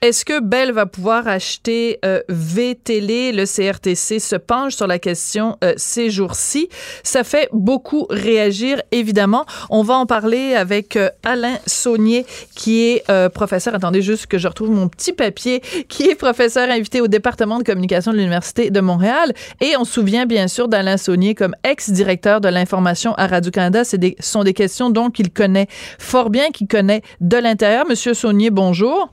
Est-ce que Bell va pouvoir acheter euh, V-Télé? Le CRTC se penche sur la question euh, ces jours-ci. Ça fait beaucoup réagir, évidemment. On va en parler avec euh, Alain Saunier, qui est euh, professeur, attendez juste que je retrouve mon petit papier, qui est professeur invité au département de communication de l'Université de Montréal. Et on se souvient bien sûr d'Alain Saunier comme ex-directeur de l'information à Radio-Canada. Ce sont des questions donc qu'il connaît fort bien, qu'il connaît de l'intérieur. Monsieur Saunier, bonjour.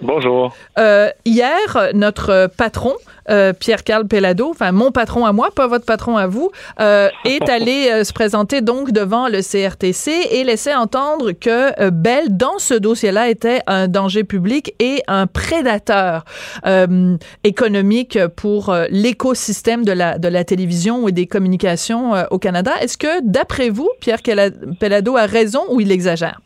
Bonjour. Euh, hier, notre patron, euh, Pierre-Carl Pellado, enfin mon patron à moi, pas votre patron à vous, euh, est allé se présenter donc devant le CRTC et laisser entendre que Bell, dans ce dossier-là, était un danger public et un prédateur économique pour l'écosystème de la, de la télévision et des communications au Canada. Est-ce que, d'après vous, Pierre Pellado a raison ou il exagère?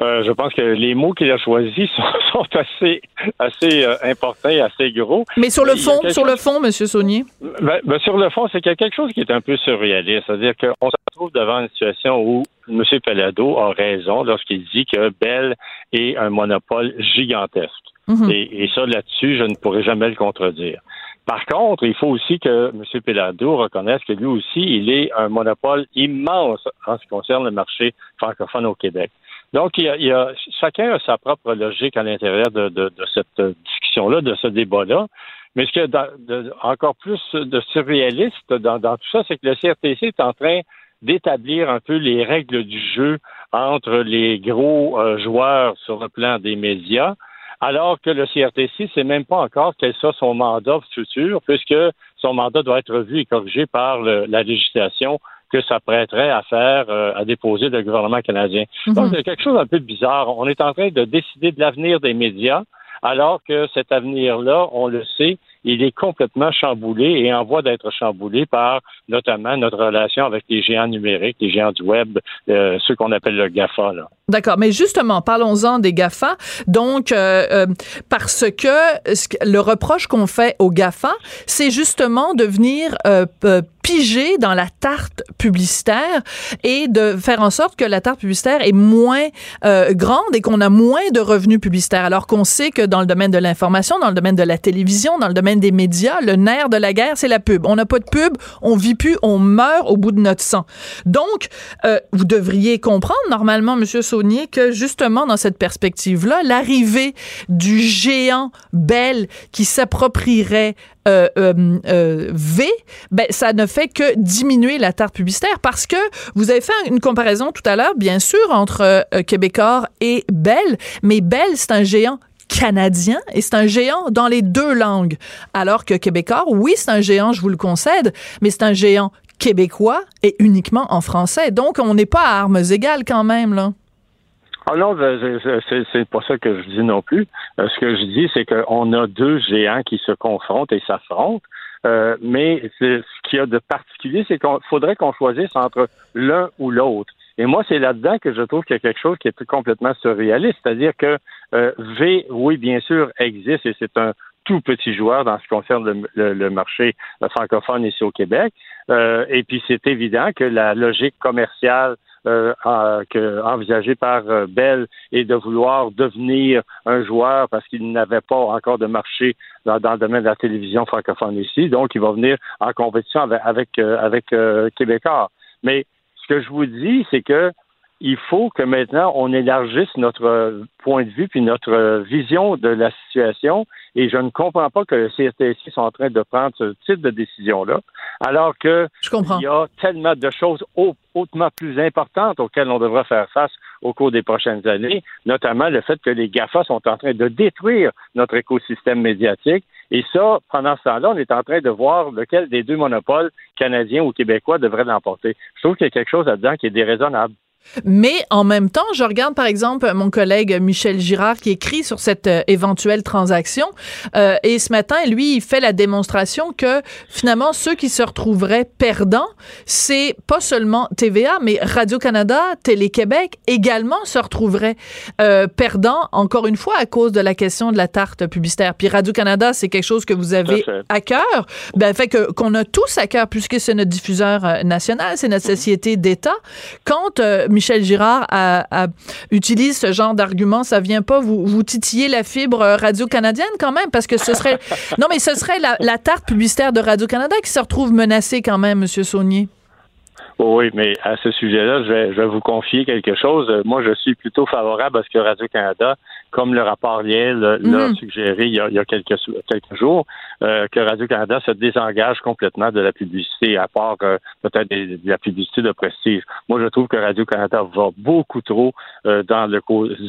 Euh, je pense que les mots qu'il a choisis sont, sont assez, assez euh, importants et assez gros. Mais sur le fond, sur le fond, Monsieur Saunier? Ben, ben, sur le fond, c'est qu'il y a quelque chose qui est un peu surréaliste. C'est-à-dire qu'on se retrouve devant une situation où M. Pellado a raison lorsqu'il dit que Bell est un monopole gigantesque. Mhm. et, et ça, là-dessus, je ne pourrais jamais le contredire. Par contre, il faut aussi que M. Pellado reconnaisse que lui aussi, il est un monopole immense en ce qui concerne le marché francophone au Québec. Donc, il y a, il y a- chacun a sa propre logique à l'intérieur de, de- de cette discussion-là, de ce débat-là. Mais ce dans- de- encore plus de surréaliste dans, dans tout ça, c'est que le CRTC est en train d'établir un peu les règles du jeu entre les gros euh, joueurs sur le plan des médias, alors que le CRTC ne sait même pas encore quel sera son mandat futur, puisque son mandat doit être revu et corrigé par le- la législation que ça prêterait à faire, euh, à déposer le gouvernement canadien. Donc, c'est quelque chose d'un peu bizarre. On est en train de décider de l'avenir des médias, alors que cet avenir-là, on le sait, il est complètement chamboulé et en voie d'être chamboulé par notamment notre relation avec les géants numériques, les géants du web, euh, ceux qu'on appelle le GAFA. D'accord, mais justement, parlons-en des GAFA. Donc, euh, euh, parce que le reproche qu'on fait aux GAFA, c'est justement de venir euh, dans la tarte publicitaire et de faire en sorte que la tarte publicitaire est moins euh, grande et qu'on a moins de revenus publicitaires. Alors qu'on sait que dans le domaine de l'information, dans le domaine de la télévision, dans le domaine des médias, le nerf de la guerre, c'est la pub. On n'a pas de pub, on vit plus, on meurt au bout de notre sang. Donc, euh, vous devriez comprendre normalement, Monsieur Saunier, que justement dans cette perspective-là, l'arrivée du géant Bell qui s'approprierait euh, euh, euh, V, ben ça ne fait que diminuer la tarte publicitaire parce que vous avez fait une comparaison tout à l'heure, bien sûr, entre euh, Québécois et Bell, mais Bell c'est un géant canadien et c'est un géant dans les deux langues. Alors que Québécois, oui, c'est un géant, je vous le concède, mais c'est un géant québécois et uniquement en français. Donc, on n'est pas à armes égales quand même, là. Ah non, c'est pas ça que je dis non plus. Euh, ce que je dis, c'est qu'on a deux géants qui se confrontent et s'affrontent. Euh, mais ce qu'il y a de particulier, c'est qu'il faudrait qu'on choisisse entre l'un ou l'autre. Et moi, c'est là-dedans que je trouve qu'il y a quelque chose qui est complètement surréaliste. C'est-à-dire que euh, V, oui, bien sûr, existe et c'est un tout petit joueur dans ce qui concerne le, le- le marché francophone ici au Québec. Euh, et puis, c'est évident que la logique commerciale euh, en- que- envisagée par euh, Bell est de vouloir devenir un joueur parce qu'il n'avait pas encore de marché dans, le domaine de la télévision francophone ici. Donc, il va venir en compétition avec, avec, euh, avec euh, Québécois. Mais ce que je vous dis, c'est que il faut que maintenant on élargisse notre point de vue puis notre vision de la situation. Et je ne comprends pas que le CRTC soit en train de prendre ce type de décision-là, alors que Je comprends. il y a tellement de choses hau- hautement plus importantes auxquelles on devra faire face au cours des prochaines années, notamment le fait que les GAFA sont en train de détruire notre écosystème médiatique. Et ça, pendant ce temps-là, on est en train de voir lequel des deux monopoles canadiens ou québécois devrait l'emporter. Je trouve qu'il y a quelque chose là-dedans qui est déraisonnable. Mais en même temps, je regarde par exemple mon collègue Michel Girard qui écrit sur cette euh, éventuelle transaction euh, et ce matin, lui, il fait la démonstration que finalement ceux qui se retrouveraient perdants, c'est pas seulement TVA, mais Radio-Canada, Télé-Québec également se retrouveraient euh, perdants, encore une fois, à cause de la question de la tarte publicitaire. Puis Radio-Canada, c'est quelque chose que vous avez à cœur, ben fait que qu'on a tous à cœur puisque c'est notre diffuseur national, c'est notre société d'État. Quand Michel Girard a- a- utilise ce genre d'argument, ça vient pas vous, vous titiller la fibre euh, radio-canadienne quand même parce que ce serait non mais ce serait la, la tarte publicitaire de Radio-Canada qui se retrouve menacée quand même, Monsieur Saunier. Oui, mais à ce sujet-là, je vais, je vais vous confier quelque chose. Moi, je suis plutôt favorable à ce que Radio-Canada, comme le rapport Liel l'a Mhm. suggéré il y a, il y a quelques, quelques jours, euh, que Radio-Canada se désengage complètement de la publicité, à part euh, peut-être de la publicité de prestige. Moi, je trouve que Radio-Canada va beaucoup trop euh, dans le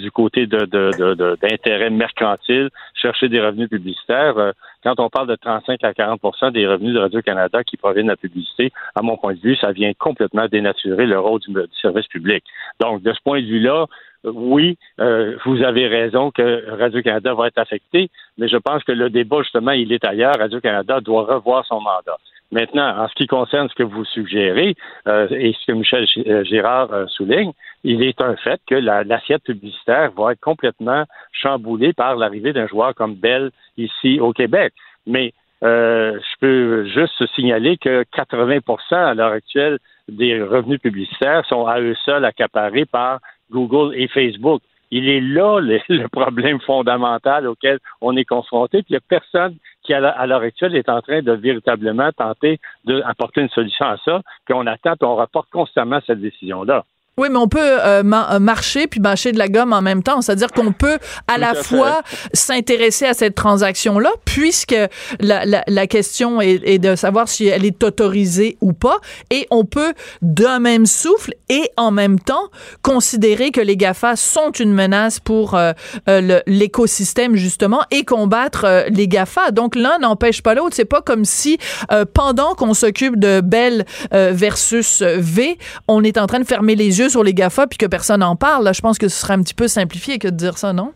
du côté de, de, de- de- d'intérêt mercantile, chercher des revenus publicitaires. Quand on parle de 35 à 40% des revenus de Radio-Canada qui proviennent de la publicité, à mon point de vue, ça vient complètement dénaturer le rôle du, service public. Donc, de ce point de vue-là, oui, euh, vous avez raison que Radio-Canada va être affecté, mais je pense que le débat, justement, il est ailleurs. Radio-Canada doit revoir son mandat. Maintenant, en ce qui concerne ce que vous suggérez euh, et ce que Michel euh, Girard euh, souligne, il est un fait que la- l'assiette publicitaire va être complètement chamboulée par l'arrivée d'un joueur comme Bell ici au Québec. Mais euh, je peux juste signaler que 80% à l'heure actuelle des revenus publicitaires sont à eux seuls accaparés par Google et Facebook. Il est là le, le problème fondamental auquel on est confronté. Puis il n'y a personne qui, à l'heure actuelle, est en train de véritablement tenter d'apporter une solution à ça. Puis on attend, puis on rapporte constamment cette décision-là. Oui, mais on peut euh, ma- euh, marcher puis mâcher de la gomme en même temps. C'est-à-dire qu'on peut à Tout la à fois s'intéresser à cette transaction-là, puisque la, la, la question est, est de savoir si elle est autorisée ou pas, et on peut d'un même souffle et en même temps considérer que les GAFA sont une menace pour euh, euh, l'écosystème justement et combattre euh, les GAFA. Donc l'un n'empêche pas l'autre. C'est pas comme si euh, pendant qu'on s'occupe de Bell versus V, on est en train de fermer les yeux sur les GAFA puis que personne n'en parle. Je pense que ce serait un petit peu simplifié que de dire ça, non?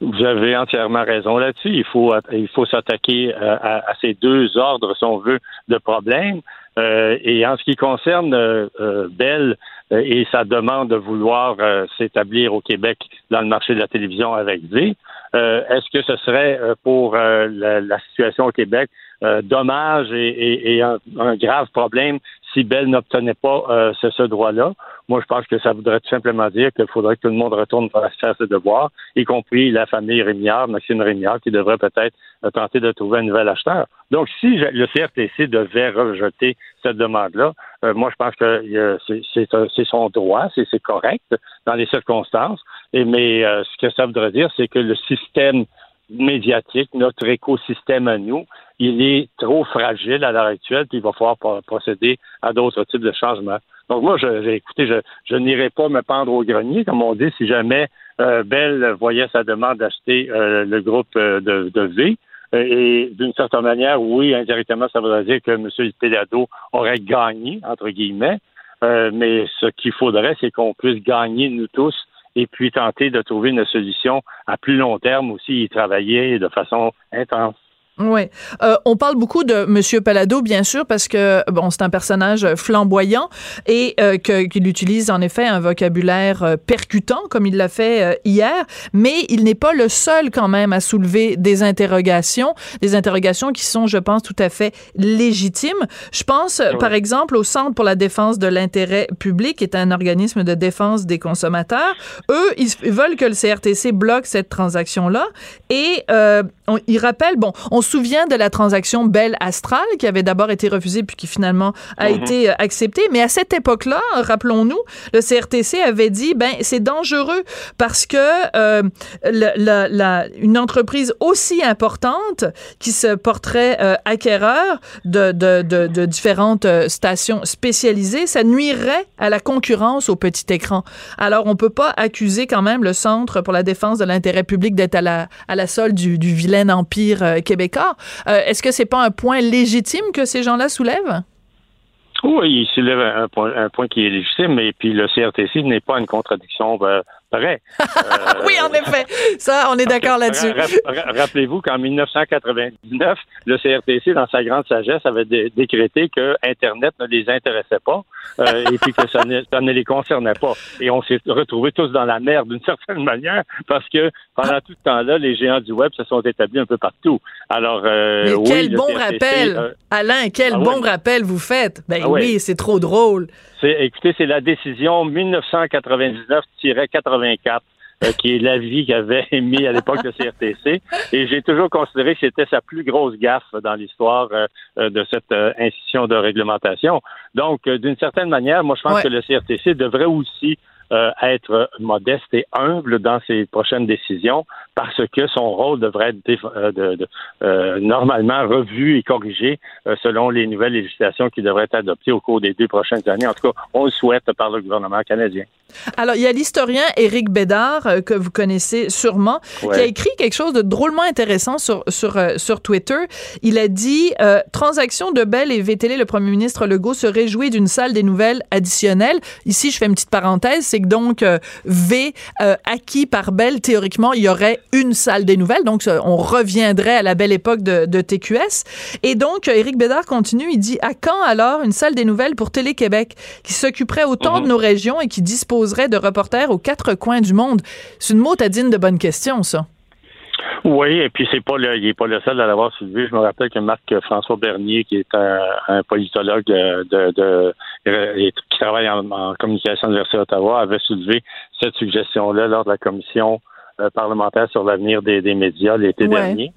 Vous avez entièrement raison là-dessus. Il faut s'attaquer euh, à, ces deux ordres, si on veut, de problèmes. Euh, et en ce qui concerne euh, Bell et sa demande de vouloir s'établir au Québec dans le marché de la télévision avec euh, est-ce que ce serait pour la situation au Québec euh, dommage et, et- et un, un grave problème si Bell n'obtenait pas euh, ce, ce droit-là? Moi, je pense que ça voudrait tout simplement dire qu'il faudrait que tout le monde retourne faire ses devoirs, y compris la famille Rémillard, Maxime Rémillard, qui devrait peut-être euh, tenter de trouver un nouvel acheteur. Donc, si le CRTC devait rejeter cette demande-là, euh, moi, je pense que euh, c'est- son droit, c'est c'est correct dans les circonstances. Et, mais euh, ce que ça voudrait dire, c'est que le système médiatique, notre écosystème à nous, il est trop fragile à l'heure actuelle, puis il va falloir pro- procéder à d'autres types de changements. Donc moi, je, écoutez, je, je n'irai pas me pendre au grenier, comme on dit, si jamais euh, Bell voyait sa demande d'acheter euh, le groupe euh, de, de V. Et d'une certaine manière, oui, indirectement, ça voudrait dire que M. Pelado aurait gagné, entre guillemets. Euh, mais ce qu'il faudrait, c'est qu'on puisse gagner, nous tous, et puis tenter de trouver une solution à plus long terme aussi, y travailler de façon intense. Oui. Euh, on parle beaucoup de Monsieur Palado, bien sûr, parce que bon, c'est un personnage flamboyant et euh, qu'il utilise en effet un vocabulaire euh, percutant, comme il l'a fait euh, hier. Mais il n'est pas le seul quand même à soulever des interrogations, des interrogations qui sont, je pense, tout à fait légitimes. Je pense, euh, par exemple, au Centre pour la défense de l'intérêt public, qui est un organisme de défense des consommateurs. Eux, ils veulent que le CRTC bloque cette transaction-là et euh, on- ils rappellent, bon, on souvient de la transaction Bell Astral qui avait d'abord été refusée puis qui finalement a Mhm. été euh, acceptée. Mais à cette époque-là, rappelons-nous, le CRTC avait dit ben c'est dangereux parce que euh, la- la- la- une entreprise aussi importante qui se porterait euh, acquéreur de, de, de, de différentes stations spécialisées, ça nuirait à la concurrence au petit écran. Alors, on peut pas accuser quand même le Centre pour la défense de l'intérêt public d'être à la, à la solde du, du vilain empire euh, Euh, Est-ce que c'est pas un point légitime que ces gens-là soulèvent? Oui, il soulève un point, un point qui est légitime, et puis le CRTC n'est pas une contradiction euh, Euh, oui, en effet. Ça, on est d'accord là-dessus. Ra- ra- Rappelez-vous qu'en 1999, le CRTC, dans sa grande sagesse, avait dé- décrété que Internet ne les intéressait pas euh, et puis que ça ne, ça ne les concernait pas. Et on s'est retrouvés tous dans la merde d'une certaine manière parce que pendant tout ce temps-là, les géants du web se sont établis un peu partout. Alors, euh, Mais oui, quel bon CRTC, rappel, Alain, quel ah bon rappel vous faites. Ben Ah ouais. oui, c'est trop drôle. Écoutez, c'est la décision 1999-84 euh, qui est l'avis qu'avait émis à l'époque le CRTC. Et j'ai toujours considéré que c'était sa plus grosse gaffe dans l'histoire euh, euh, de cette euh, institution de réglementation. Donc, d'une certaine manière, moi, je pense Ouais. que le CRTC devrait aussi être modeste et humble dans ses prochaines décisions parce que son rôle devrait être déf- de- de- normalement revu et corrigé selon les nouvelles législations qui devraient être adoptées au cours des deux prochaines années. En tout cas, on le souhaite par le gouvernement canadien. Alors, il y a l'historien Éric Bédard, euh, que vous connaissez sûrement, qui a écrit quelque chose de drôlement intéressant sur, sur, euh, sur Twitter. Il a dit euh, Transaction de Bell et VTL, le premier ministre Legault se réjouit d'une salle des nouvelles additionnelle. Ici, je fais une petite parenthèse c'est que donc, V, acquis par Bell, théoriquement, il y aurait une salle des nouvelles. Donc, on reviendrait à la belle époque de, de TQS. Et donc, Éric Bédard continue il dit À quand alors une salle des nouvelles pour Télé-Québec qui s'occuperait autant de nos régions et qui de reporters aux quatre coins du monde C'est une motadine de bonne question, ça. Oui, et puis c'est pas il est pas le seul à l'avoir soulevé. Je me rappelle que Marc François Bernier, qui est un, politologue euh, et qui travaille en, en communication à l'Université d'Ottawa, avait soulevé cette suggestion-là lors de la commission euh, parlementaire sur l'avenir des, des médias l'été Ouais. dernier.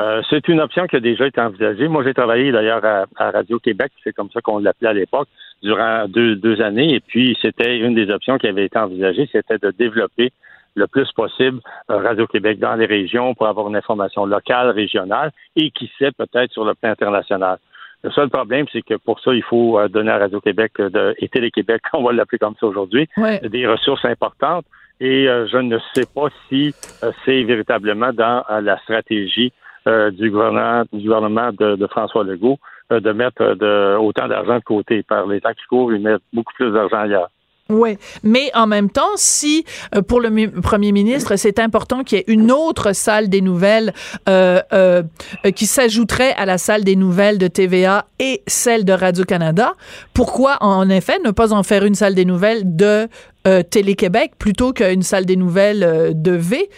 Euh, c'est une option qui a déjà été envisagée. Moi, j'ai travaillé d'ailleurs à, à Radio-Québec, c'est comme ça qu'on l'appelait à l'époque, durant deux, deux années. Et puis, c'était une des options qui avait été envisagée, c'était de développer le plus possible euh, Radio-Québec dans les régions pour avoir une information locale, régionale et qui sait peut-être sur le plan international. Le seul problème, c'est que pour ça, il faut euh, donner à Radio-Québec euh, et Télé-Québec, on va l'appeler comme ça aujourd'hui, Ouais. des ressources importantes. Et euh, je ne sais pas si euh, c'est véritablement dans euh, la stratégie du gouvernement, du gouvernement de, François Legault de mettre de, autant d'argent de côté. Par les temps qui courent, ils mettent beaucoup plus d'argent ailleurs. Oui, mais en même temps, si euh, pour le mi- premier ministre, c'est important qu'il y ait une autre salle des nouvelles euh, euh, qui s'ajouterait à la salle des nouvelles de TVA et celle de Radio-Canada, pourquoi en effet ne pas en faire une salle des nouvelles de Télé-Québec plutôt qu'une salle des nouvelles de V?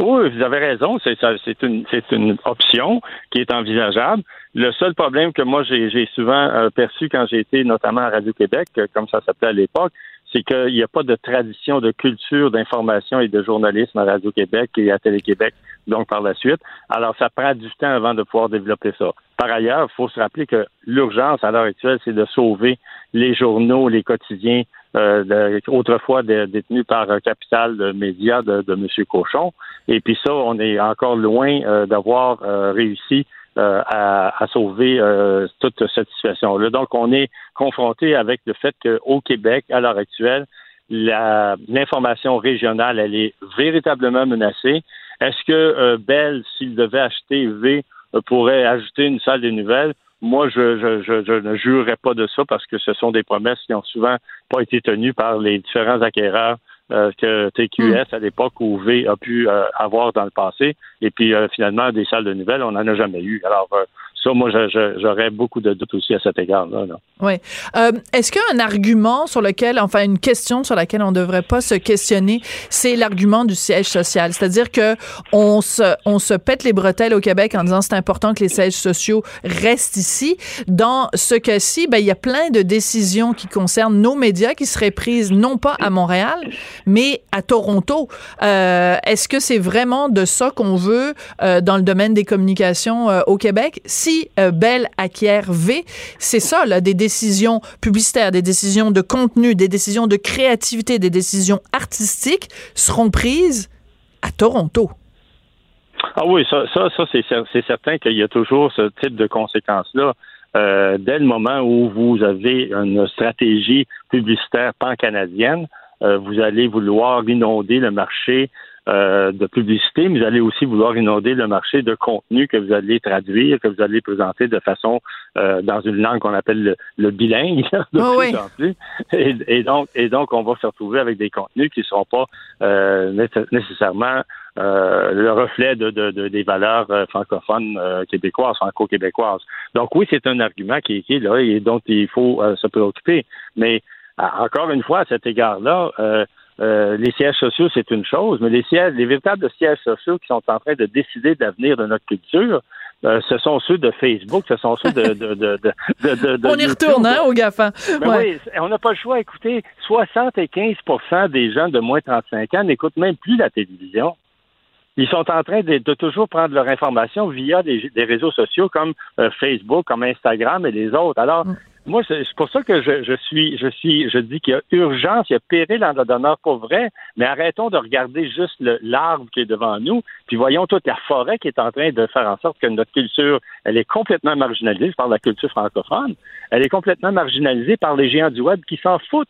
Oui, vous avez raison. C'est une, une option qui est envisageable. Le seul problème que moi j'ai souvent euh, perçu quand j'ai été notamment à Radio-Québec, euh, comme ça s'appelait à l'époque, c'est qu'il n'y a pas de tradition de culture d'information et de journalisme à Radio-Québec et à Télé-Québec, donc par la suite. Alors, ça prend du temps avant de pouvoir développer ça. Par ailleurs, il faut se rappeler que l'urgence à l'heure actuelle, c'est de sauver les journaux, les quotidiens, euh, autrefois détenus par euh, Capital de Médias de, de M. Cochon. Et puis ça, on est encore loin d'avoir réussi euh, à, à sauver euh, toute cette situation-là. Donc, on est confronté avec le fait qu'au Québec, à l'heure actuelle, l'information régionale, elle est véritablement menacée. Est-ce que euh, Bell, s'il devait acheter V, euh, pourrait ajouter une salle des nouvelles? Moi, je, je, je, je ne jurerais pas de ça parce que ce sont des promesses qui ont souvent pas été tenues par les différents acquéreurs euh, que TQS à l'époque où V a pu euh, avoir dans le passé. Et puis euh, finalement, des salles de nouvelles, on n'en a jamais eu. Alors, euh, Moi, j'aurais beaucoup de doutes aussi à cet égard-là. là. Oui. Euh, Est-ce qu'un argument sur lequel, enfin une question sur laquelle on ne devrait pas se questionner, c'est l'argument du siège social? C'est-à-dire que on se, pète les bretelles au Québec en disant c'est important que les sièges sociaux restent ici. Dans ce cas-ci, ben, il y a plein de décisions qui concernent nos médias qui seraient prises non pas à Montréal, mais à Toronto. Euh, Est-ce que c'est vraiment de ça qu'on veut euh, dans le domaine des communications au Québec? Si euh, Bell acquiert V, c'est ça, là, des décisions publicitaires, des décisions de contenu, des décisions de créativité, des décisions artistiques seront prises à Toronto. Ah oui, ça, ça, c'est certain qu'il y a toujours ce type de conséquences-là. Euh, dès le moment où vous avez une stratégie publicitaire pan-canadienne, euh, vous allez vouloir inonder le marché euh, de publicité, mais vous allez aussi vouloir inonder le marché de contenu que vous allez traduire, que vous allez présenter de façon euh, dans une langue qu'on appelle le, le bilingue de Oh plus oui. en plus. Et, et donc, et donc, on va se retrouver avec des contenus qui ne seront pas euh, nécess- nécessairement euh, le reflet de, de- de- des valeurs euh, francophones euh, québécoises, franco-québécoises. Donc oui, c'est un argument qui, est- qui est là et dont il faut euh, se préoccuper. Mais encore une fois, à cet égard-là, euh, les sièges sociaux, c'est une chose, mais les sièges, les véritables sièges sociaux qui sont en train de décider de l'avenir de notre culture, euh, ce sont ceux de Facebook, ce sont ceux de, de, de, de, On y retourne, hein, au GAFA. Ben Ouais. oui, on n'a pas le choix. Écoutez, 75% des gens de moins de 35 ans n'écoutent même plus la télévision. Ils sont en train de, toujours prendre leur information via des, des réseaux sociaux comme euh, Facebook, comme Instagram et les autres. Alors, moi, c'est pour ça que je, je suis, je suis, je dis qu'il y a urgence, il y a péril en la pour vrai, mais arrêtons de regarder juste l'arbre qui est devant nous, puis voyons toute la forêt qui est en train de faire en sorte que notre culture, elle est complètement marginalisée, de la culture francophone, elle est complètement marginalisée par les géants du web qui s'en foutent.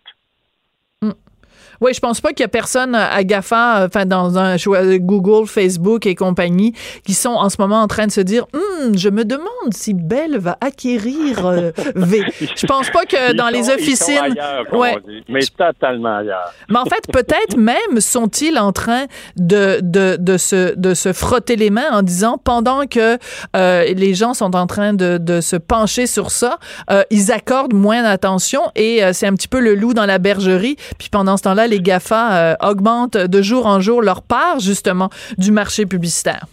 Oui, je pense pas qu'il y a personne à GAFA, enfin dans un Google, Facebook et compagnie, qui sont en ce moment en train de se dire, Hum, je me demande si Bell va acquérir euh, V. Je pense pas que Ils dans les sont- ils sont officines, ailleurs, Ouais. on dit, mais totalement ailleurs. mais en fait, peut-être même sont-ils en train de, de, de, se, de se frotter les mains en disant, pendant que euh, les gens sont en train de, de se pencher sur ça, euh, ils accordent moins d'attention et euh, c'est un petit peu le loup dans la bergerie. Puis pendant ce temps-là, les GAFA euh, augmentent de jour en jour leur part, justement, du marché publicitaire.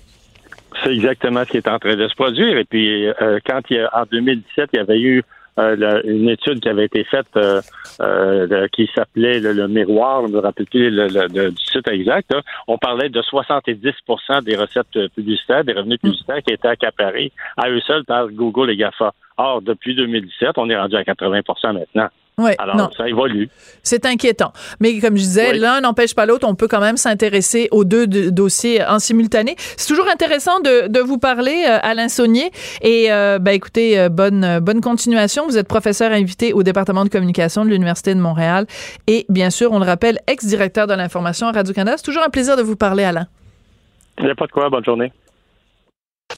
C'est exactement ce qui est en train de se produire. Et puis, euh, quand il y a, en 2017, il y avait eu euh, une étude qui avait été faite qui s'appelait le, miroir, je me rappelle plus du site exact. là. On parlait de 70% des recettes publicitaires, des revenus publicitaires qui étaient accaparés à eux seuls par Google et GAFA. Or, depuis 2017, on est rendu à 80% maintenant. Ouais, Alors, non. ça évolue. C'est inquiétant. Mais comme je disais, Oui. l'un n'empêche pas l'autre. On peut quand même s'intéresser aux deux de- dossiers en simultané. C'est toujours intéressant de, de vous parler, euh, Alain Saunier. Et euh, ben, écoutez, euh, bonne, euh, bonne continuation. Vous êtes professeur invité au département de communication de l'Université de Montréal. Et bien sûr, on le rappelle, ex-directeur de l'information à Radio-Canada. C'est toujours un plaisir de vous parler, Alain. Il n'y a pas de quoi. Bonne journée.